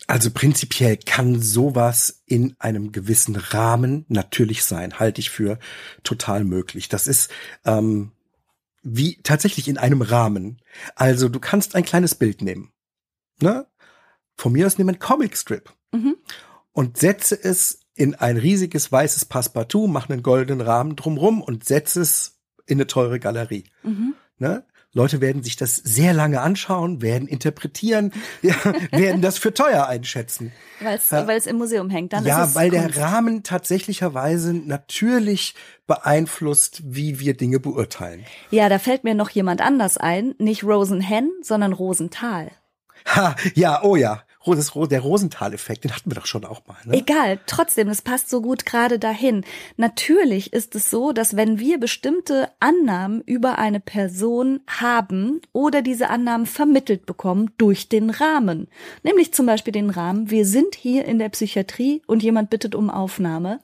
Also prinzipiell kann sowas in einem gewissen Rahmen natürlich sein, halte ich für total möglich. Das ist ähm, wie tatsächlich in einem Rahmen. Also du kannst ein kleines Bild nehmen. Ne? Von mir aus nehmen Comicstrip mhm. und setze es in ein riesiges weißes Passepartout, mach einen goldenen Rahmen drumrum und setze es in eine teure Galerie. Mhm. Ne? Leute werden sich das sehr lange anschauen, werden interpretieren, ja, werden das für teuer einschätzen. Weil es ja. im Museum hängt. Dann ja, weil Kunst. der Rahmen tatsächlicherweise natürlich beeinflusst, wie wir Dinge beurteilen. Ja, da fällt mir noch jemand anders ein. Nicht Rosenhen, sondern Rosenthal. Ha, ja, oh ja das, der Rosenthal-Effekt, den hatten wir doch schon auch mal. Ne? Egal, trotzdem, das passt so gut gerade dahin. Natürlich ist es so, dass wenn wir bestimmte Annahmen über eine Person haben oder diese Annahmen vermittelt bekommen durch den Rahmen, nämlich zum Beispiel den Rahmen, wir sind hier in der Psychiatrie und jemand bittet um Aufnahme,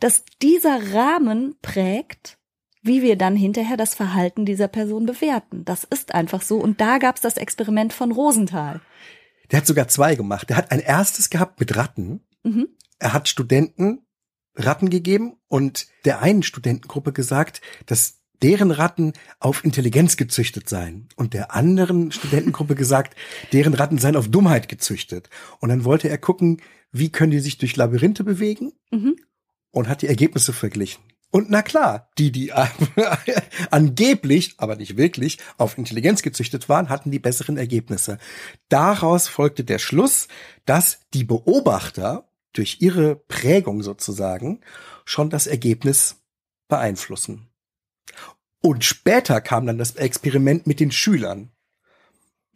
dass dieser Rahmen prägt, wie wir dann hinterher das Verhalten dieser Person bewerten. Das ist einfach so. Und da gab es das Experiment von Rosenthal. Der hat sogar zwei gemacht. Der hat ein erstes gehabt mit Ratten. Mhm. Er hat Studenten Ratten gegeben und der einen Studentengruppe gesagt, dass deren Ratten auf Intelligenz gezüchtet seien und der anderen Studentengruppe gesagt, deren Ratten seien auf Dummheit gezüchtet. Und dann wollte er gucken, wie können die sich durch Labyrinthe bewegen mhm. und hat die Ergebnisse verglichen. Und na klar, die, die angeblich, aber nicht wirklich, auf Intelligenz gezüchtet waren, hatten die besseren Ergebnisse. Daraus folgte der Schluss, dass die Beobachter durch ihre Prägung sozusagen schon das Ergebnis beeinflussen. Und später kam dann das Experiment mit den Schülern.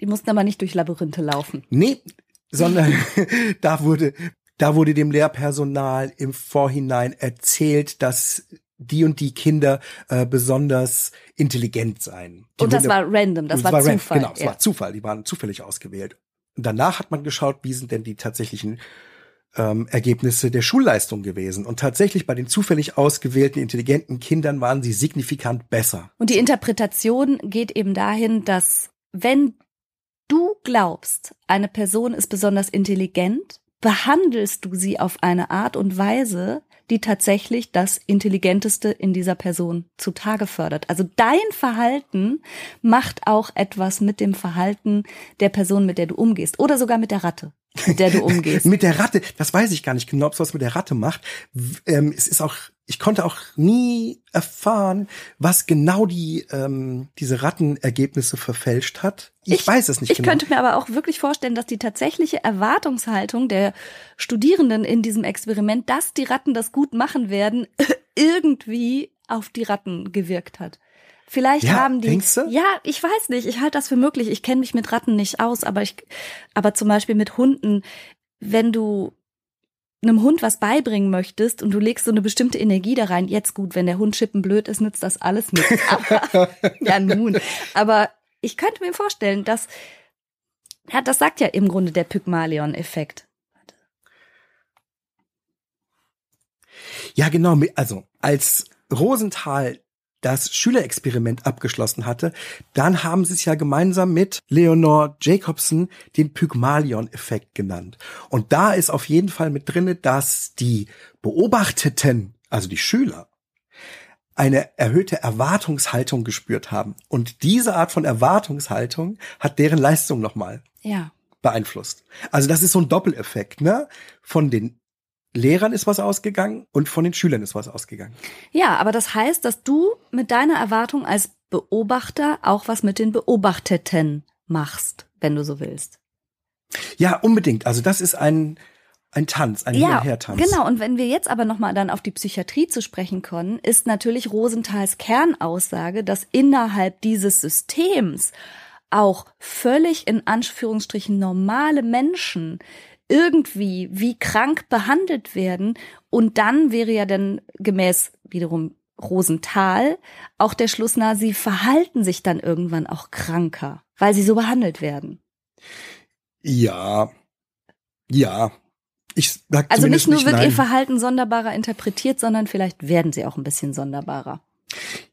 Die mussten aber nicht durch Labyrinthe laufen. Nee, sondern da wurde da wurde dem Lehrpersonal im Vorhinein erzählt, dass die und die Kinder äh, besonders intelligent sein. Die und das war random, das, war, war Zufall. Genau, es ja. war Zufall, die waren zufällig ausgewählt. Und danach hat man geschaut, wie sind denn die tatsächlichen ähm, Ergebnisse der Schulleistung gewesen. Und tatsächlich bei den zufällig ausgewählten intelligenten Kindern waren sie signifikant besser. Und die Interpretation geht eben dahin, dass wenn du glaubst, eine Person ist besonders intelligent, behandelst du sie auf eine Art und Weise, die tatsächlich das Intelligenteste in dieser Person zutage fördert. Also dein Verhalten macht auch etwas mit dem Verhalten der Person, mit der du umgehst oder sogar mit der Ratte mit der du umgehst. mit der Ratte, das weiß ich gar nicht genau, ob es was mit der Ratte macht. Ähm, es ist auch, ich konnte auch nie erfahren, was genau die ähm, diese Rattenergebnisse verfälscht hat. Ich, ich weiß es nicht ich genau. Ich könnte mir aber auch wirklich vorstellen, dass die tatsächliche Erwartungshaltung der Studierenden in diesem Experiment, dass die Ratten das gut machen werden, irgendwie auf die Ratten gewirkt hat. Vielleicht ja, haben die. Denkst du? Ja, ich weiß nicht. Ich halte das für möglich. Ich kenne mich mit Ratten nicht aus, aber ich, aber zum Beispiel mit Hunden, wenn du einem Hund was beibringen möchtest und du legst so eine bestimmte Energie da rein, jetzt gut, wenn der Hund schippen blöd ist, nützt das alles nichts. ja, nun. Aber ich könnte mir vorstellen, dass, ja, das sagt ja im Grunde der Pygmalion-Effekt. Ja, genau. Also, als Rosenthal das Schülerexperiment abgeschlossen hatte, dann haben sie es ja gemeinsam mit Leonore Jacobson den Pygmalion-Effekt genannt. Und da ist auf jeden Fall mit drinne, dass die Beobachteten, also die Schüler, eine erhöhte Erwartungshaltung gespürt haben. Und diese Art von Erwartungshaltung hat deren Leistung nochmal ja. beeinflusst. Also das ist so ein Doppeleffekt, ne? Von den Lehrern ist was ausgegangen und von den Schülern ist was ausgegangen. Ja, aber das heißt, dass du mit deiner Erwartung als Beobachter auch was mit den Beobachteten machst, wenn du so willst. Ja, unbedingt. Also das ist ein ein Tanz, ein ja, Hin- Genau, und wenn wir jetzt aber nochmal dann auf die Psychiatrie zu sprechen kommen, ist natürlich Rosenthals Kernaussage, dass innerhalb dieses Systems auch völlig in Anführungsstrichen normale Menschen irgendwie wie krank behandelt werden. Und dann wäre ja dann gemäß wiederum Rosenthal auch der Schluss nahe, sie verhalten sich dann irgendwann auch kranker, weil sie so behandelt werden. Ja. Ja. Ich sag Also nicht nur wird nein. ihr Verhalten sonderbarer interpretiert, sondern vielleicht werden sie auch ein bisschen sonderbarer.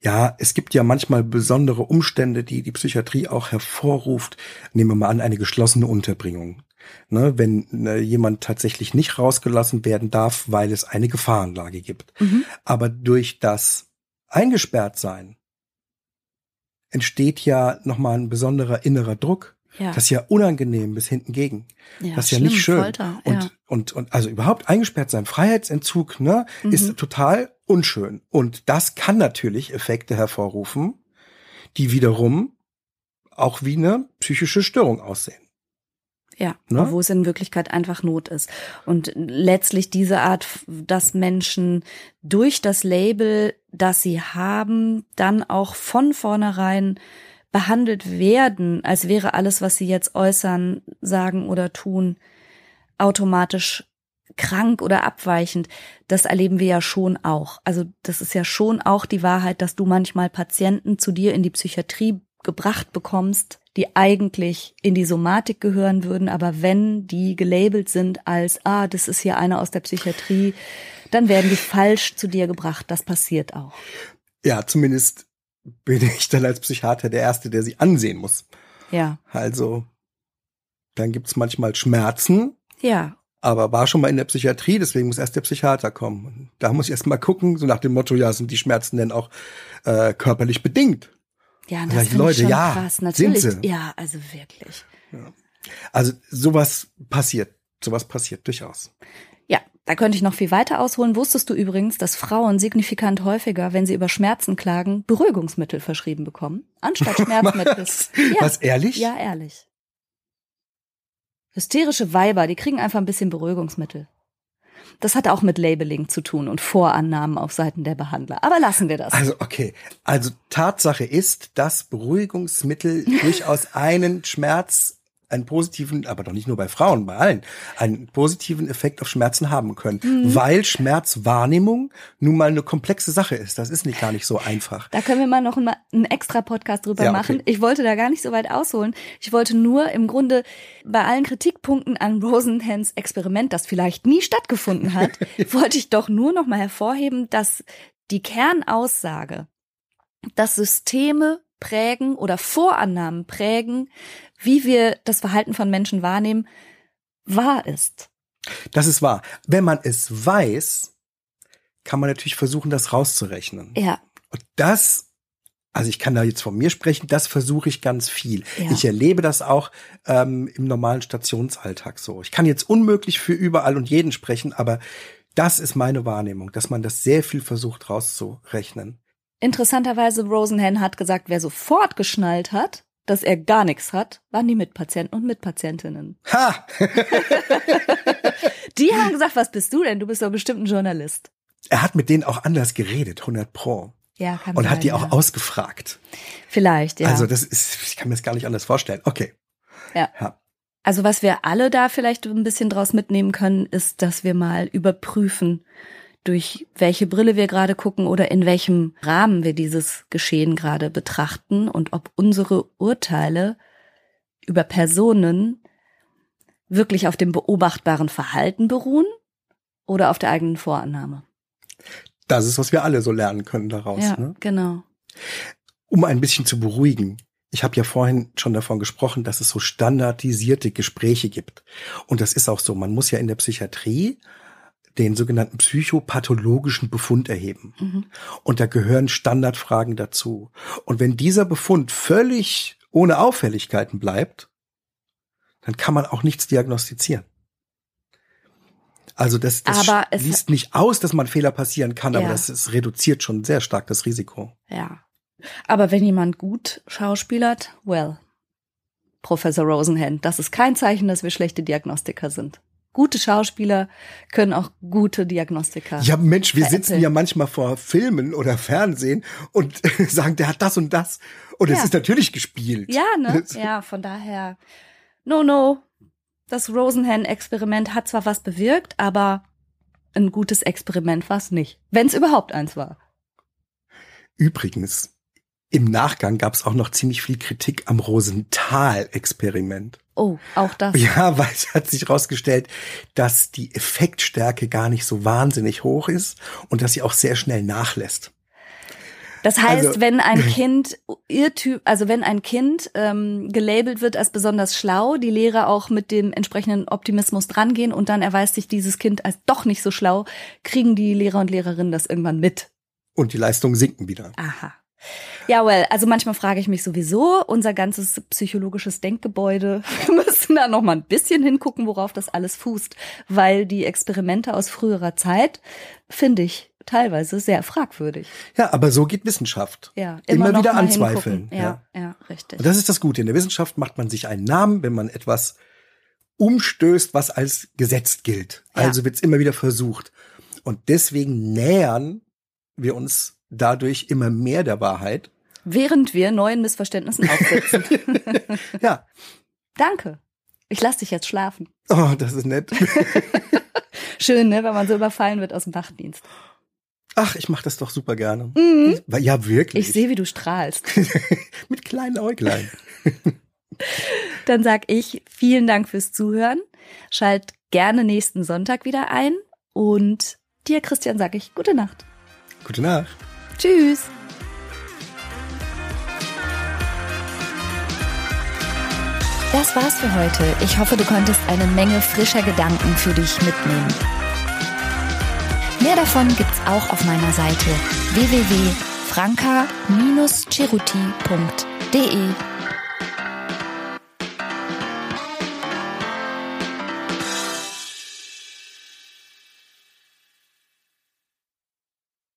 Ja, es gibt ja manchmal besondere Umstände, die die Psychiatrie auch hervorruft. Nehmen wir mal an, eine geschlossene Unterbringung. Ne, wenn äh, jemand tatsächlich nicht rausgelassen werden darf, weil es eine Gefahrenlage gibt. Mhm. Aber durch das Eingesperrtsein entsteht ja nochmal ein besonderer innerer Druck. Ja, Das ist ja unangenehm bis hinten gegen. ja, das ist ja schlimm, nicht schön. Folter, Und, ja. und, und also überhaupt eingesperrt sein, Freiheitsentzug, ne, Mhm. ist total unschön. Und das kann natürlich Effekte hervorrufen, die wiederum auch wie eine psychische Störung aussehen. Ja, Ne? wo es in Wirklichkeit einfach Not ist. Und letztlich diese Art, dass Menschen durch das Label, das sie haben, dann auch von vornherein behandelt werden, als wäre alles, was sie jetzt äußern, sagen oder tun, automatisch krank oder abweichend. Das erleben wir ja schon auch. Also das ist ja schon auch die Wahrheit, dass du manchmal Patienten zu dir in die Psychiatrie gebracht bekommst, die eigentlich in die Somatik gehören würden, aber wenn die gelabelt sind als, ah, das ist hier einer aus der Psychiatrie, dann werden die falsch zu dir gebracht. Das passiert auch. Ja, zumindest bin ich dann als Psychiater der Erste, der sie ansehen muss. Ja, Also, dann gibt's manchmal Schmerzen, ja, aber war schon mal in der Psychiatrie, deswegen muss erst der Psychiater kommen. Da muss ich erst mal gucken, so nach dem Motto, ja, sind die Schmerzen denn auch äh, körperlich bedingt? Ja, das ich Leute, schon ja, krass. sind Natürlich, sie. ja, also wirklich. Also sowas passiert, sowas passiert durchaus. Ja, da könnte ich noch viel weiter ausholen. Wusstest du übrigens, dass Frauen signifikant häufiger, wenn sie über Schmerzen klagen, Beruhigungsmittel verschrieben bekommen, anstatt Schmerzmittel? Was? Ja. Was ehrlich? Ja, ehrlich. Hysterische Weiber, die kriegen einfach ein bisschen Beruhigungsmittel. Das hat auch mit Labeling zu tun und Vorannahmen auf Seiten der Behandler. Aber lassen wir das. Also okay, also Tatsache ist, dass Beruhigungsmittel durchaus einen Schmerz, einen positiven, aber doch nicht nur bei Frauen, bei allen, einen positiven Effekt auf Schmerzen haben können, Mhm. weil Schmerzwahrnehmung nun mal eine komplexe Sache ist. Das ist nicht gar nicht so einfach. Da können wir mal noch einen, einen extra Podcast drüber Ja, okay. machen. Ich wollte da gar nicht so weit ausholen. Ich wollte nur im Grunde bei allen Kritikpunkten an Rosenhans Experiment, das vielleicht nie stattgefunden hat, wollte ich doch nur noch mal hervorheben, dass die Kernaussage, dass Systeme prägen oder Vorannahmen prägen, wie wir das Verhalten von Menschen wahrnehmen, wahr ist. Das ist wahr. Wenn man es weiß, kann man natürlich versuchen, das rauszurechnen. Ja, Und das, also ich kann da jetzt von mir sprechen, das versuche ich ganz viel. Ja. Ich erlebe das auch ähm, im normalen Stationsalltag so. Ich kann jetzt unmöglich für überall und jeden sprechen, aber das ist meine Wahrnehmung, dass man das sehr viel versucht rauszurechnen. Interessanterweise, Rosenhan hat gesagt, wer sofort geschnallt hat, dass er gar nichts hat, waren die Mitpatienten und Mitpatientinnen. Ha! Die haben gesagt, was bist du denn? Du bist doch bestimmt ein Journalist. Er hat mit denen auch anders geredet, 100 pro. Ja, kann Und sein, hat die auch ja. ausgefragt. Vielleicht, ja. Also das ist, ich kann mir das gar nicht anders vorstellen. Okay. Ja. ja. Also was wir alle da vielleicht ein bisschen draus mitnehmen können, ist, dass wir mal überprüfen, durch welche Brille wir gerade gucken oder in welchem Rahmen wir dieses Geschehen gerade betrachten und ob unsere Urteile über Personen wirklich auf dem beobachtbaren Verhalten beruhen oder auf der eigenen Vorannahme. Das ist, was wir alle so lernen können daraus. ja, Ne? genau. um ein bisschen zu beruhigen. Ich habe ja vorhin schon davon gesprochen, dass es so standardisierte Gespräche gibt. Und das ist auch so. Man muss ja in der Psychiatrie den sogenannten psychopathologischen Befund erheben. Mhm. Und da gehören Standardfragen dazu. Und wenn dieser Befund völlig ohne Auffälligkeiten bleibt, dann kann man auch nichts diagnostizieren. Also das, das Aber es- schließt nicht aus, dass man Fehler passieren kann, aber Ja. das, das reduziert schon sehr stark das Risiko. Ja. Aber wenn jemand gut schauspielert, well, Professor Rosenhand, das ist kein Zeichen, dass wir schlechte Diagnostiker sind. Gute Schauspieler können auch gute Diagnostiker. Ja, Mensch, wir veräppeln. sitzen ja manchmal vor Filmen oder Fernsehen und sagen, der hat das und das. Und es Ja. ist natürlich gespielt. Ja, ne? Ja, von daher. No, no. Das Rosenhan-Experiment hat zwar was bewirkt, aber ein gutes Experiment war es nicht. Wenn es überhaupt eins war. Übrigens, im Nachgang gab es auch noch ziemlich viel Kritik am Rosenthal-Experiment. Oh, auch das. Ja, weil es hat sich herausgestellt, dass die Effektstärke gar nicht so wahnsinnig hoch ist und dass sie auch sehr schnell nachlässt. Das heißt, also, wenn ein Kind Irrtyp, also wenn ein Kind ähm, gelabelt wird als besonders schlau, die Lehrer auch mit dem entsprechenden Optimismus drangehen und dann erweist sich dieses Kind als doch nicht so schlau, kriegen die Lehrer und Lehrerinnen das irgendwann mit. Und die Leistungen sinken wieder. Aha. Ja, well, also manchmal frage ich mich sowieso, unser ganzes psychologisches Denkgebäude, wir müssen da noch mal ein bisschen hingucken, worauf das alles fußt, weil die Experimente aus früherer Zeit, finde ich, teilweise sehr fragwürdig. Ja, aber so geht Wissenschaft. Ja, immer, immer wieder anzweifeln. Ja, ja, ja, richtig. Und das ist das Gute. In der Wissenschaft macht man sich einen Namen, wenn man etwas umstößt, was als gesetzt gilt. Also wird es immer wieder versucht. Und deswegen nähern wir uns dadurch immer mehr der Wahrheit. Während wir neuen Missverständnissen aufsetzen. ja. Danke. Ich lass dich jetzt schlafen. Oh, das ist nett. Schön, ne, wenn man so überfallen wird aus dem Nachtdienst. Ach, ich mache das doch super gerne. Mhm. Ja, wirklich. Ich sehe, wie du strahlst. Mit kleinen Äuglein. Dann sag ich vielen Dank fürs Zuhören. Schalt gerne nächsten Sonntag wieder ein. Und dir, Christian, sag ich gute Nacht. Gute Nacht. Tschüss. Das war's für heute. Ich hoffe, du konntest eine Menge frischer Gedanken für dich mitnehmen. Mehr davon gibt's auch auf meiner Seite www.franca-ceruti.de.